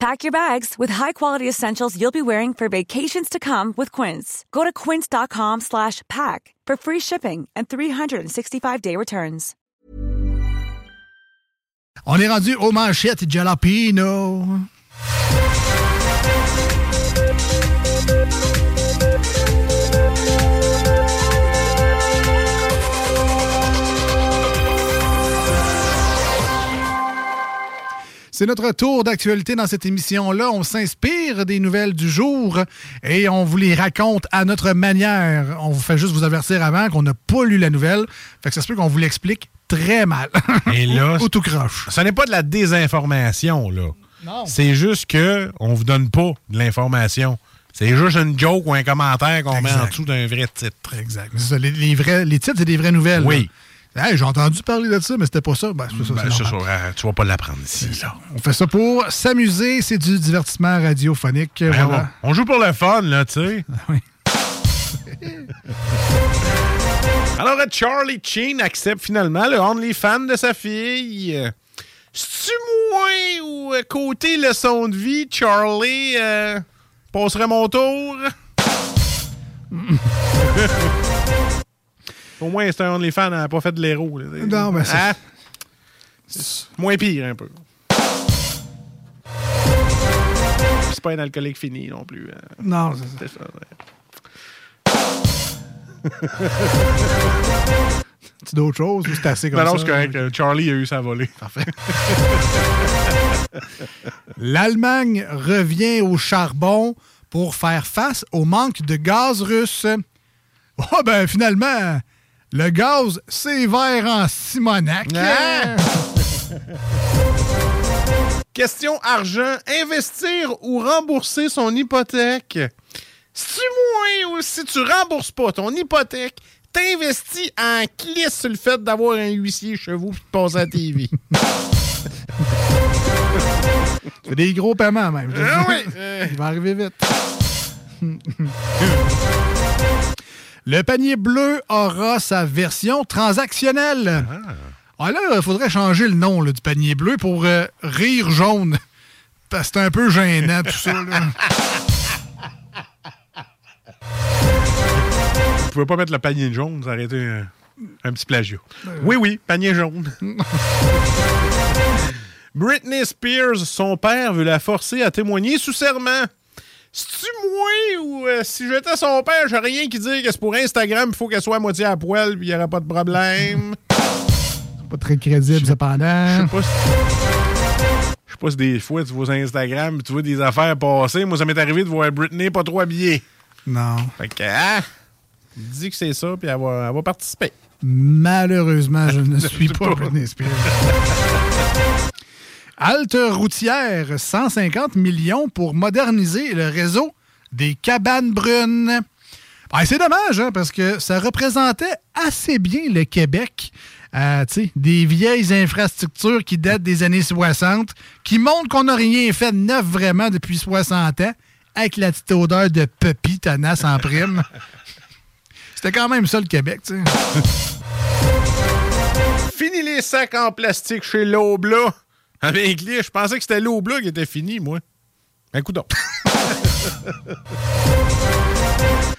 Pack your bags with high-quality essentials you'll be wearing for vacations to come with Quince. Go to quince.com slash pack for free shipping and 365-day returns. On est rendu aux manchettes Jalapino. C'est notre tour d'actualité dans cette émission-là. On s'inspire des nouvelles du jour et on vous les raconte à notre manière. On vous fait juste vous avertir avant qu'on n'a pas lu la nouvelle. Fait que ça se peut qu'on vous l'explique très mal. Et là, Ou tout croche. ce n'est pas de la désinformation, là. Non. C'est juste que on vous donne pas de l'information. C'est juste une joke ou un commentaire qu'on met en dessous d'un vrai titre. Exact. C'est ça, les, les vrais, les titres, c'est des vraies nouvelles. Oui. là. Hey, j'ai entendu parler de ça, mais c'était pas ça. Ben, ça, Ben, ça, euh, tu vas pas l'apprendre ici. là. On fait ça pour s'amuser. C'est du divertissement radiophonique. Ben, voilà. on, on joue pour le fun, là, tu sais. Oui. Alors, Charlie Sheen accepte finalement le OnlyFans de sa fille. C'est-tu moi ou euh, côté leçon de vie, Charlie euh, passerait mon tour? Au moins, c'est un OnlyFans, elle n'a pas fait de l'héros. Non, mais c'est- Hein? C'est moins pire, un peu. C'est pas un alcoolique fini non plus. hein. Non, c'est ça. C'est ça, d'autres choses ou c'est assez comme Non, ça? non, c'est correct. Charlie a eu sa volée. Parfait. L'Allemagne revient au charbon pour faire face au manque de gaz russe. Oh, ben finalement, le gaz, c'est vert en Simonac. Hein? Question argent. Investir ou rembourser son hypothèque? Si tu moins ou si tu rembourses pas ton hypothèque, t'investis en clisse sur le fait d'avoir un huissier chez vous et de passer à la TV. C'est des gros paiements, même. Ah oui, euh. Il va arriver vite. Le panier bleu aura sa version transactionnelle. Ah, là, il faudrait changer le nom là, du panier bleu pour euh, rire jaune. Parce que c'est un peu gênant, tout ça. là. Vous pouvez pas mettre le panier jaune, ça aurait été un, un petit plagiat. Oui, oui, panier jaune. Britney Spears, son père veut la forcer à témoigner sous serment. C'est-tu moi ou euh, si j'étais son père, j'ai rien qui dire que c'est pour Instagram, il faut qu'elle soit à moitié à poil puis il n'y aura pas de problème? Pas très crédible, cependant. Je sais pas si... Je sais pas si des fois tu vois sur Instagram puis tu vois des affaires passer. Moi, ça m'est arrivé de voir Britney pas trop habillée. Non. Fait que, hein, dis que c'est ça puis elle va, elle va participer. Malheureusement, je ne suis pas pas. Britney Spears. Halte routière, 150 millions pour moderniser le réseau des cabanes brunes. Ben, c'est dommage, hein, parce que ça représentait assez bien le Québec. Euh, des vieilles infrastructures qui datent des années 60, qui montrent qu'on n'a rien fait de neuf vraiment depuis 60 ans, avec la petite odeur de puppy tenace en prime. C'était quand même ça le Québec, tu sais. Fini les sacs en plastique chez Lobla. Avec lui, je pensais que c'était Lobla qui était fini, moi. Un coup d'or.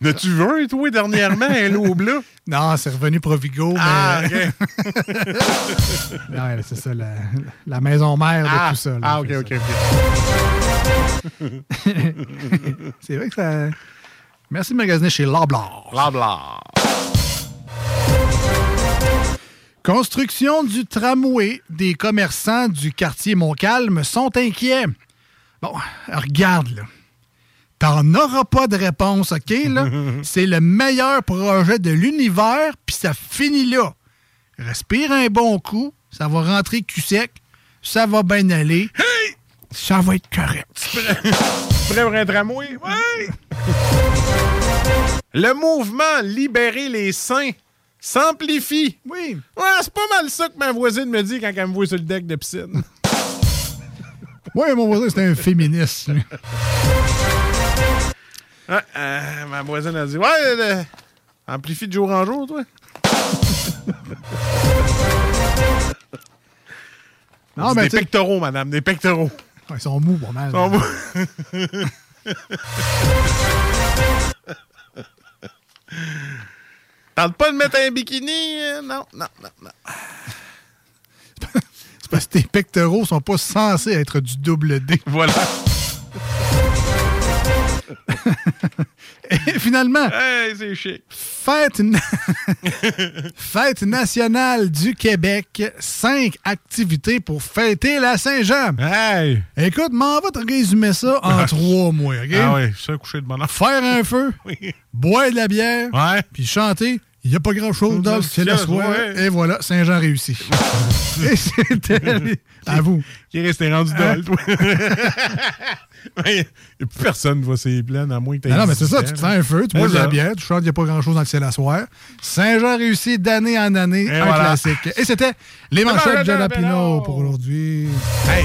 N'as-tu vu un, toi, dernièrement, un Lobla? Non, c'est revenu Provigo, mais... Ah, OK. Ouais, c'est ça, la, la maison mère de Ah, tout ça. là, ah, OK, OK. OK. C'est vrai que ça... Merci de magasiner chez Loblar. Bla, bla. Construction du tramway. Des commerçants du quartier Montcalm sont inquiets. Bon, regarde, là. T'en auras pas de réponse, OK? Là? C'est le meilleur projet de l'univers, puis ça finit là. Respire un bon coup, ça va rentrer cul sec, ça va bien aller. Ça va être correct. Prêt pour un tramway? Oui! Le mouvement Libérer les seins s'amplifie. Oui. Ouais, c'est pas mal ça que ma voisine me dit quand elle me voit sur le deck de piscine. Oui, mon voisin, c'est un féministe. Ouais, euh, ma voisine a dit Ouais, euh, amplifie de jour en jour, toi. Non, C'est mais des pectoraux, madame, des pectoraux. ils sont mous pas mal. Sont beaux. Tente pas de mettre un bikini? euh, Non, non, non, non. C'est parce que tes pectoraux sont pas censés être du double D. Voilà. Et finalement, Hey, c'est chic. Fête, na- Fête nationale du Québec. Cinq activités pour fêter la Saint-Jean. Hey! Écoute, m'en va te résumer ça en trois mois, OK? Ah oui, ça, coucher de bonheur. Faire un feu, Oui. boire de la bière, Ouais. puis chanter. Il n'y a pas grand-chose dans le soir. Et voilà, Saint-Jean réussi. Et c'était... À vous. Qui est resté rendu Hein? dol, toi. Personne qui va ses plaines, à moins que t'aies Non, non, mais c'est ça, 18 tu te fais un feu, tu bois de la bière, tu chantes, il n'y a pas grand-chose dans le ciel à soir. Saint-Jean réussi d'année en année, un voilà. classique. Et c'était les manchettes Jalapino Jalapino. pour aujourd'hui. Hey!